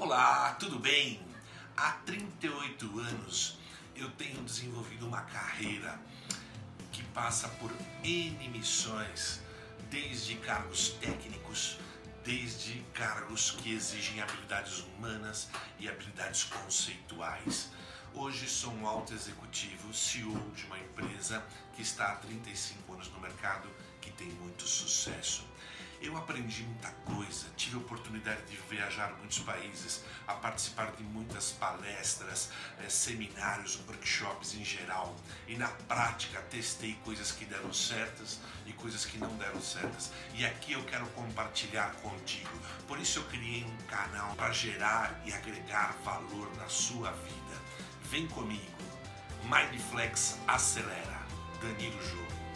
Olá, tudo bem? Há 38 anos eu tenho desenvolvido uma carreira que passa por N missões, desde cargos técnicos, desde cargos que exigem habilidades humanas e habilidades conceituais. Hoje sou um alto executivo, CEO de uma empresa que está há 35 anos no mercado, que tem muito sucesso. Eu aprendi muita coisa, tive a oportunidade de viajar muitos países, a participar de muitas palestras, eh, seminários, workshops em geral. E na prática testei coisas que deram certas e coisas que não deram certas. E aqui eu quero compartilhar contigo. Por isso eu criei um canal para gerar e agregar valor na sua vida. Vem comigo. Mindflex acelera. Danilo Jô.